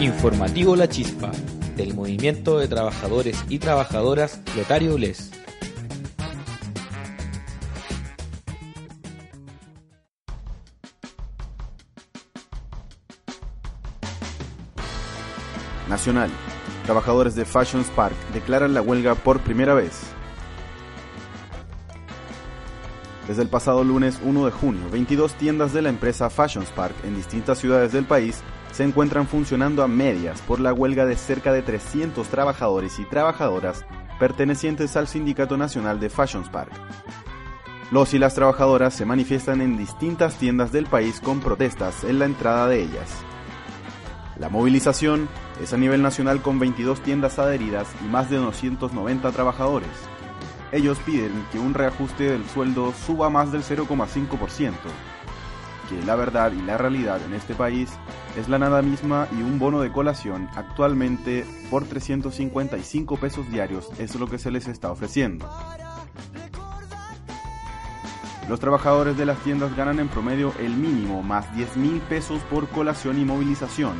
Informativo La Chispa, del Movimiento de Trabajadores y Trabajadoras Lotario Les. Nacional. Trabajadores de Fashion Spark declaran la huelga por primera vez. Desde el pasado lunes 1 de junio, 22 tiendas de la empresa Fashion Spark en distintas ciudades del país se encuentran funcionando a medias por la huelga de cerca de 300 trabajadores y trabajadoras pertenecientes al Sindicato Nacional de Fashion Spark. Los y las trabajadoras se manifiestan en distintas tiendas del país con protestas en la entrada de ellas. La movilización es a nivel nacional con 22 tiendas adheridas y más de 290 trabajadores. Ellos piden que un reajuste del sueldo suba más del 0,5%, la verdad y la realidad en este país es la nada misma y un bono de colación actualmente por 355 pesos diarios es lo que se les está ofreciendo. Los trabajadores de las tiendas ganan en promedio el mínimo más 10 mil pesos por colación y movilización,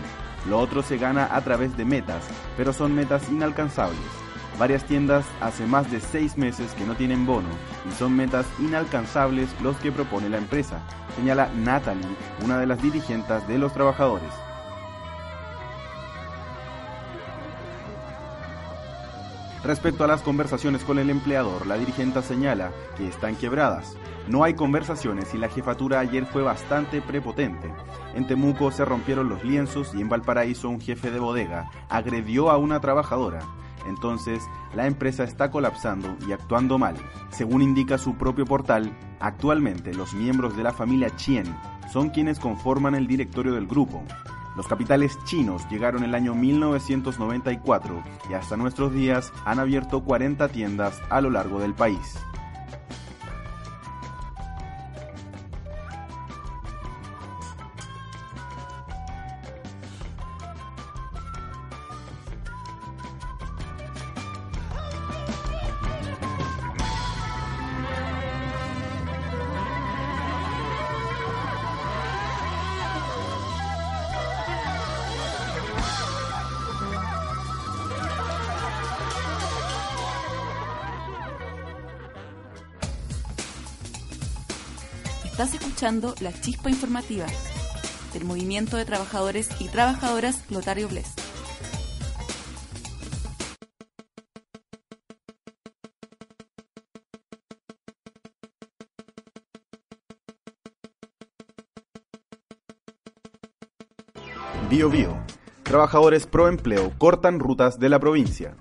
lo otro se gana a través de metas, pero son metas inalcanzables. Varias tiendas hace más de seis meses que no tienen bono y son metas inalcanzables los que propone la empresa, señala Natalie, una de las dirigentes de los trabajadores. Respecto a las conversaciones con el empleador, la dirigente señala que están quebradas. No hay conversaciones y la jefatura ayer fue bastante prepotente. En Temuco se rompieron los lienzos y en Valparaíso un jefe de bodega agredió a una trabajadora. Entonces, la empresa está colapsando y actuando mal. Según indica su propio portal, actualmente los miembros de la familia Chien son quienes conforman el directorio del grupo. Los capitales chinos llegaron el año 1994 y hasta nuestros días han abierto 40 tiendas a lo largo del país. Estás escuchando la chispa informativa del Movimiento de Trabajadores y Trabajadoras Lotario Bles. Bio Bio. Trabajadores pro empleo cortan rutas de la provincia.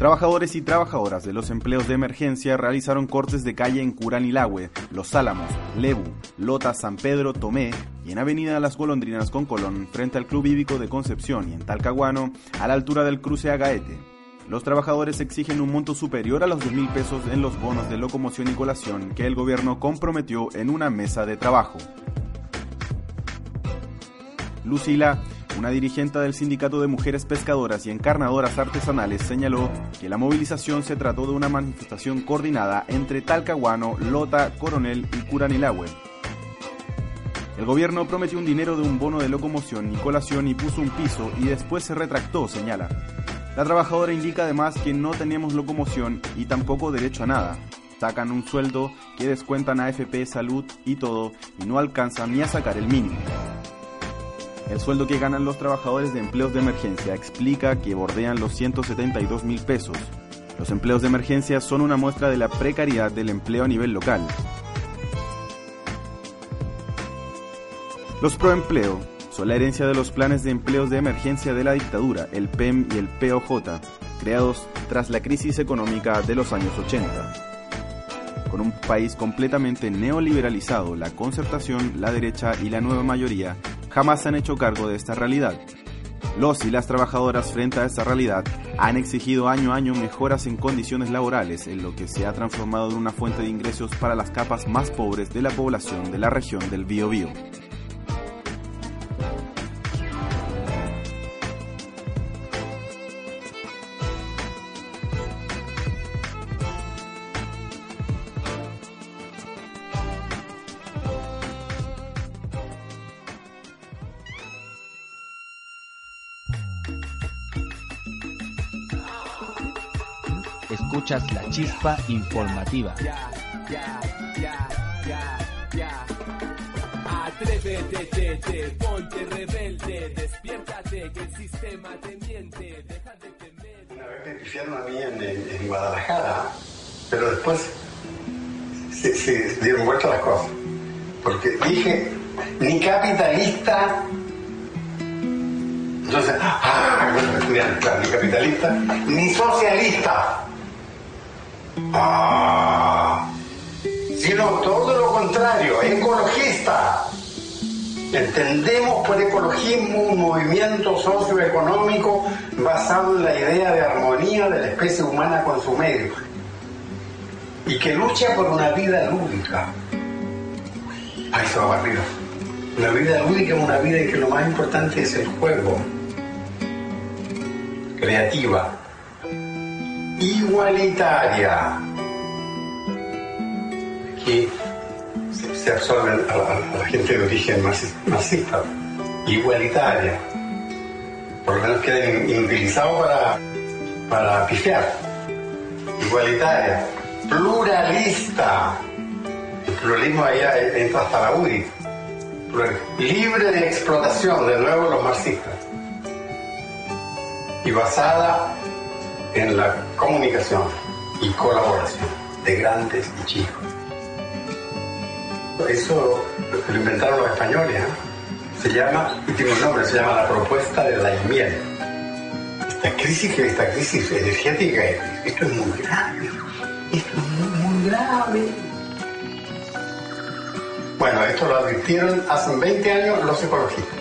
Trabajadores y trabajadoras de los empleos de emergencia realizaron cortes de calle en Curanilagüe, Los Álamos, Lebu, Lota, San Pedro, Tomé y en Avenida Las Golondrinas con Colón, frente al Club Híbico de Concepción y en Talcahuano, a la altura del cruce Agaete. Los trabajadores exigen un monto superior a los 2 mil pesos en los bonos de locomoción y colación que el gobierno comprometió en una mesa de trabajo. Lucila una dirigente del Sindicato de Mujeres Pescadoras y Encarnadoras Artesanales señaló que la movilización se trató de una manifestación coordinada entre Talcahuano, Lota, Coronel y Curanilahue. El gobierno prometió un dinero de un bono de locomoción y colación y puso un piso y después se retractó, señala. La trabajadora indica además que no tenemos locomoción y tampoco derecho a nada. Sacan un sueldo que descuentan AFP, salud y todo y no alcanzan ni a sacar el mínimo. El sueldo que ganan los trabajadores de empleos de emergencia explica que bordean los 172 mil pesos. Los empleos de emergencia son una muestra de la precariedad del empleo a nivel local. Los proempleo son la herencia de los planes de empleos de emergencia de la dictadura, el PEM y el POJ, creados tras la crisis económica de los años 80. Con un país completamente neoliberalizado, la concertación, la derecha y la nueva mayoría jamás se han hecho cargo de esta realidad. Los y las trabajadoras frente a esta realidad han exigido año a año mejoras en condiciones laborales, en lo que se ha transformado en una fuente de ingresos para las capas más pobres de la población de la región del Biobío. Escuchas la chispa informativa. Atrévete, ponte rebelde, despiértate que el sistema te miente, deja de temer. Una vez me pifiaron a mí en, en Guadalajara, pero después se, se dieron vuelta las cosas. Porque dije, ni capitalista, entonces, ah, ni capitalista, ni socialista. Ah, sino todo lo contrario, ecologista. Entendemos por ecologismo un movimiento socioeconómico basado en la idea de armonía de la especie humana con su medio y que lucha por una vida lúdica. Ahí se va arriba. Una vida lúdica es una vida en que lo más importante es el juego, creativa, igualitaria, que se, absorben a, la- gente de origen marxi- marxista, igualitaria, por lo menos queda in- inutilizado para, para pifiar, igualitaria, pluralista, el pluralismo ahí entra hasta la UDI, libre de explotación, de nuevo los marxistas, y basada en la comunicación y colaboración de grandes y chicos. Eso lo inventaron los españoles. ¿eh? Se llama, y tiene un nombre, se llama la propuesta de la miel. Esta crisis, esta crisis energética, esto es muy grave. Esto es muy, muy grave. Bueno, esto lo advirtieron hace 20 años los ecologistas.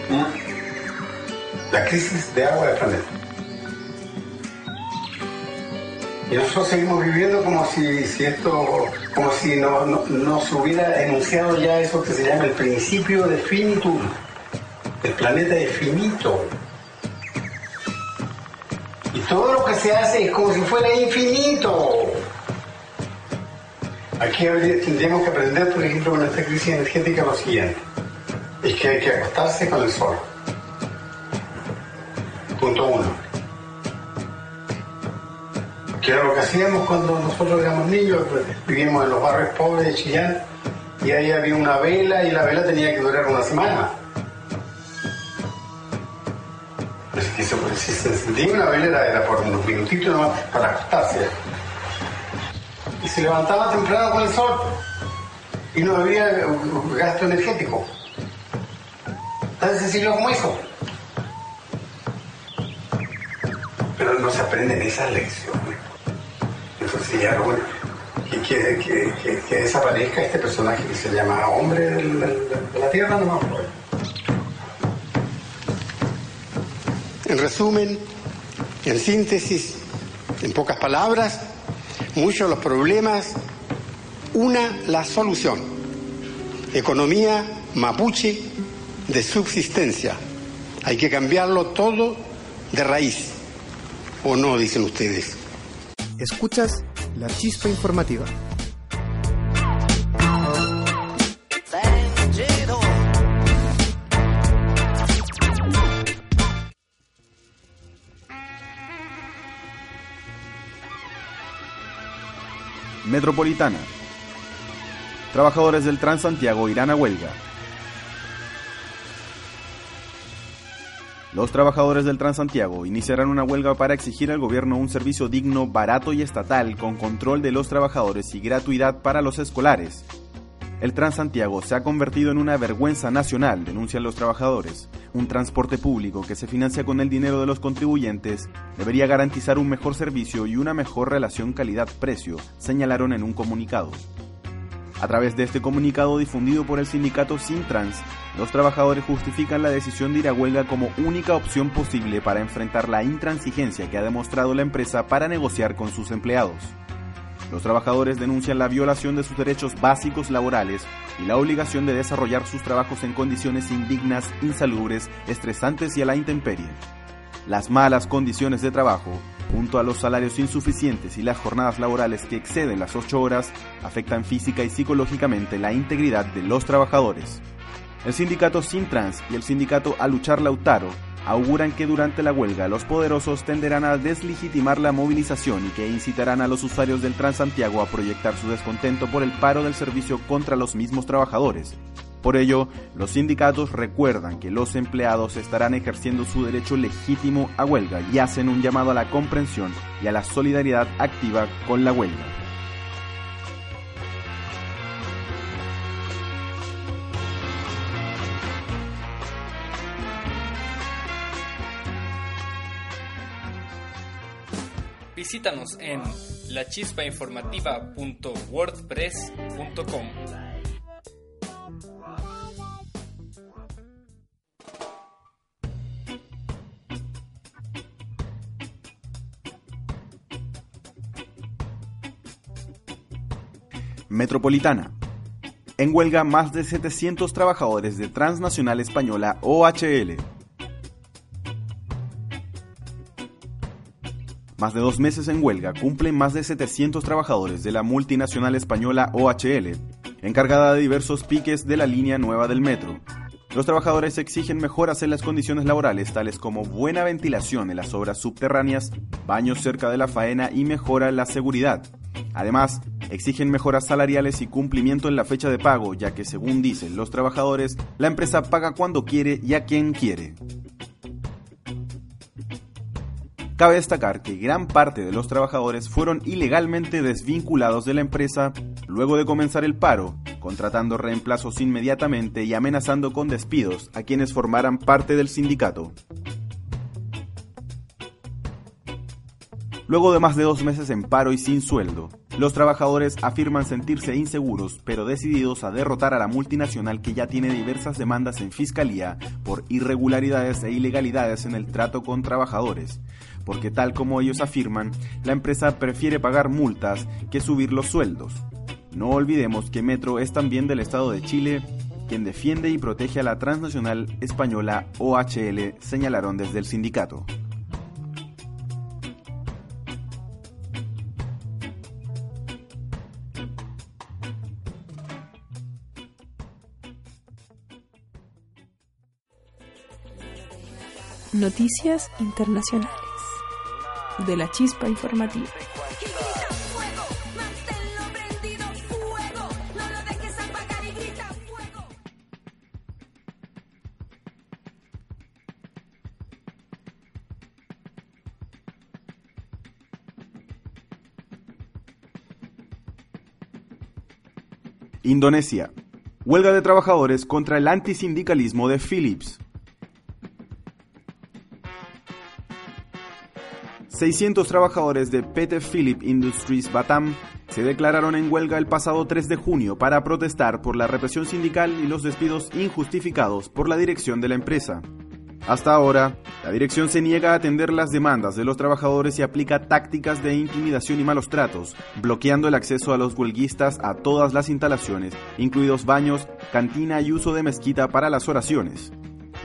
La crisis de agua del planeta. Y nosotros seguimos viviendo como si, si esto, como si no, no, no se hubiera enunciado ya eso que se llama el principio de finitud. El planeta es finito. Y todo lo que se hace es como si fuera infinito. Aquí tendríamos que aprender, por ejemplo, con esta crisis energética lo siguiente. Es que hay que acostarse con el sol. Punto uno que era lo que hacíamos cuando nosotros éramos niños, pues, vivíamos en los barrios pobres de Chillán y ahí había una vela y la vela tenía que durar una semana. Si, si se encendía una vela era, por unos minutitos nomás para acostarse. Y se levantaba temprano con el sol y no había eh, gasto energético. Tan sencillo como eso. Pero no se aprenden esas lecciones. Ya bueno, que, que, que, que- que desaparezca este personaje que se llama hombre de la tierra nomás. pues. En resumen, en síntesis, en pocas palabras, muchos de los problemas, una la solución. Economía mapuche de subsistencia. Hay que cambiarlo todo de raíz. ¿O no, dicen ustedes? Escuchas la chispa informativa. Metropolitana. Trabajadores del Transantiago irán a huelga. Los trabajadores del Transantiago iniciarán una huelga para exigir al gobierno un servicio digno, barato y estatal con control de los trabajadores y gratuidad para los escolares. El Transantiago se ha convertido en una vergüenza nacional, denuncian los trabajadores. Un transporte público que se financia con el dinero de los contribuyentes debería garantizar un mejor servicio y una mejor relación calidad-precio, señalaron en un comunicado. A través de este comunicado difundido por el sindicato Sintrans, los trabajadores justifican la decisión de ir a huelga como única opción posible para enfrentar la intransigencia que ha demostrado la empresa para negociar con sus empleados. Los trabajadores denuncian la violación de sus derechos básicos laborales y la obligación de desarrollar sus trabajos en condiciones indignas, insalubres, estresantes y a la intemperie. Las malas condiciones de trabajo, junto a los salarios insuficientes y las jornadas laborales que exceden las 8 horas, afectan física y psicológicamente la integridad de los trabajadores. El sindicato Sintrans y el sindicato A Luchar Lautaro auguran que durante la huelga los poderosos tenderán a deslegitimar la movilización y que incitarán a los usuarios del Transantiago a proyectar su descontento por el paro del servicio contra los mismos trabajadores. Por ello, los sindicatos recuerdan que los empleados estarán ejerciendo su derecho legítimo a huelga y hacen un llamado a la comprensión y a la solidaridad activa con la huelga. Visítanos en lachispainformativa.wordpress.com. Metropolitana. En huelga más de 700 trabajadores de Transnacional Española OHL. Más de dos meses en huelga cumplen más de 700 trabajadores de la multinacional española OHL, encargada de diversos piques de la línea nueva del metro. Los trabajadores exigen mejoras en las condiciones laborales, tales como buena ventilación en las obras subterráneas, baños cerca de la faena y mejora en la seguridad. Además, exigen mejoras salariales y cumplimiento en la fecha de pago, ya que según dicen los trabajadores, la empresa paga cuando quiere y a quien quiere. Cabe destacar que gran parte de los trabajadores fueron ilegalmente desvinculados de la empresa luego de comenzar el paro, contratando reemplazos inmediatamente y amenazando con despidos a quienes formaran parte del sindicato. Luego de más de dos meses en paro y sin sueldo, los trabajadores afirman sentirse inseguros, pero decididos a derrotar a la multinacional que ya tiene diversas demandas en fiscalía por irregularidades e ilegalidades en el trato con trabajadores, porque tal como ellos afirman, la empresa prefiere pagar multas que subir los sueldos. No olvidemos que Metro es también del Estado de Chile, quien defiende y protege a la transnacional española OHL, señalaron desde el sindicato. Noticias internacionales de la chispa informativa. Indonesia. Huelga de trabajadores contra el antisindicalismo de Philips. 600 trabajadores de PT Philip Industries Batam se declararon en huelga el pasado 3 de junio para protestar por la represión sindical y los despidos injustificados por la dirección de la empresa. Hasta ahora, la dirección se niega a atender las demandas de los trabajadores y aplica tácticas de intimidación y malos tratos, bloqueando el acceso a los huelguistas a todas las instalaciones, incluidos baños, cantina y uso de mezquita para las oraciones.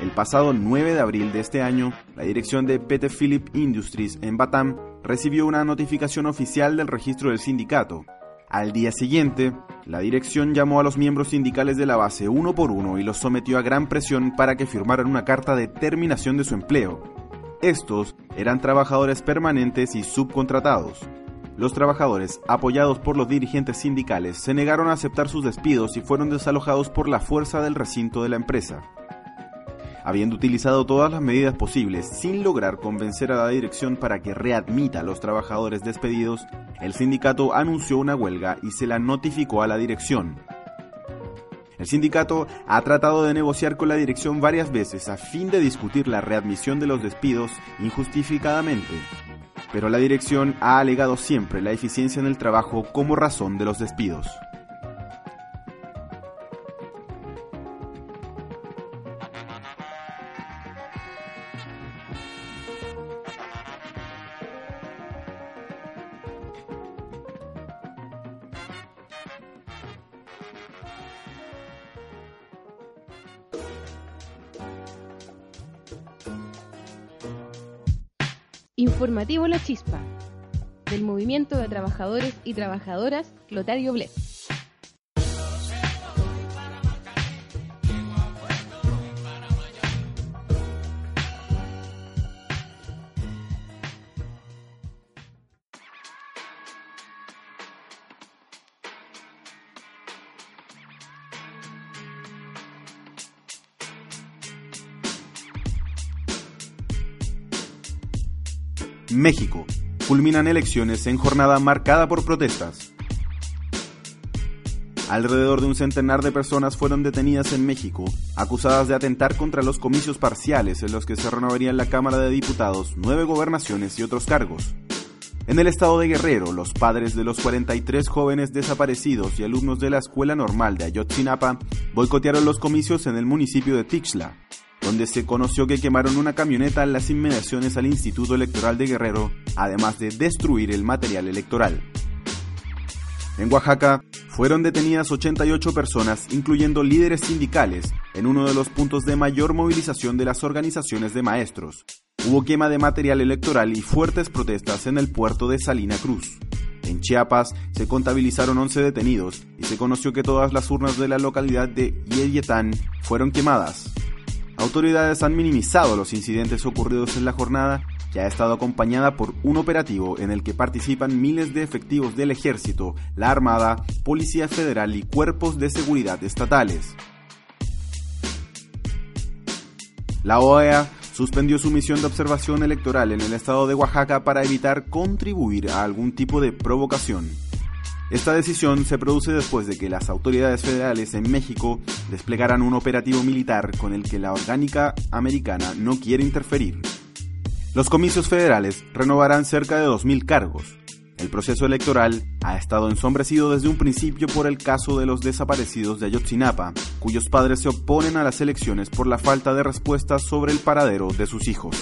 El pasado 9 de abril de este año, la dirección de PT Philip Industries en Batam recibió una notificación oficial del registro del sindicato. Al día siguiente, la dirección llamó a los miembros sindicales de la base uno por uno y los sometió a gran presión para que firmaran una carta de terminación de su empleo. Estos eran trabajadores permanentes y subcontratados. Los trabajadores, apoyados por los dirigentes sindicales, se negaron a aceptar sus despidos y fueron desalojados por la fuerza del recinto de la empresa. Habiendo utilizado todas las medidas posibles sin lograr convencer a la dirección para que readmita a los trabajadores despedidos, el sindicato anunció una huelga y se la notificó a la dirección. El sindicato ha tratado de negociar con la dirección varias veces a fin de discutir la readmisión de los despidos injustificadamente, pero la dirección ha alegado siempre la eficiencia en el trabajo como razón de los despidos. Informativo La Chispa, del Movimiento de Trabajadores y Trabajadoras Lotario Bles. México. Culminan elecciones en jornada marcada por protestas. Alrededor de un centenar de personas fueron detenidas en México, acusadas de atentar contra los comicios parciales en los que se renovaría en la Cámara de Diputados nueve gobernaciones y otros cargos. En el estado de Guerrero, los padres de los 43 jóvenes desaparecidos y alumnos de la Escuela Normal de Ayotzinapa boicotearon los comicios en el municipio de Tixla, donde se conoció que quemaron una camioneta en las inmediaciones al Instituto Electoral de Guerrero, además de destruir el material electoral. En Oaxaca, fueron detenidas 88 personas, incluyendo líderes sindicales, en uno de los puntos de mayor movilización de las organizaciones de maestros, Hubo quema de material electoral y fuertes protestas en el puerto de Salina Cruz. En Chiapas se contabilizaron 11 detenidos y se conoció que todas las urnas de la localidad de Yeyetán fueron quemadas. Autoridades han minimizado los incidentes ocurridos en la jornada, que ha estado acompañada por un operativo en el que participan miles de efectivos del ejército, la Armada, Policía Federal y cuerpos de seguridad estatales. La OEA suspendió su misión de observación electoral en el estado de Oaxaca para evitar contribuir a algún tipo de provocación. Esta decisión se produce después de que las autoridades federales en México desplegaran un operativo militar con el que la orgánica americana no quiere interferir. Los comicios federales renovarán cerca de 2.000 cargos, el proceso electoral ha estado ensombrecido desde un principio por el caso de los desaparecidos de Ayotzinapa, cuyos padres se oponen a las elecciones por la falta de respuestas sobre el paradero de sus hijos.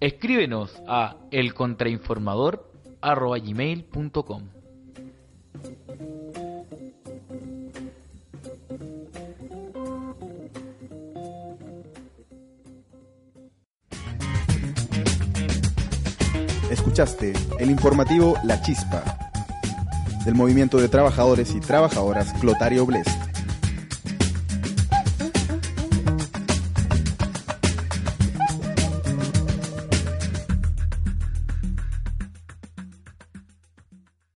Escríbenos a elcontrainformador.gmail.com Escuchaste el informativo La Chispa del movimiento de trabajadores y trabajadoras Clotario Blest.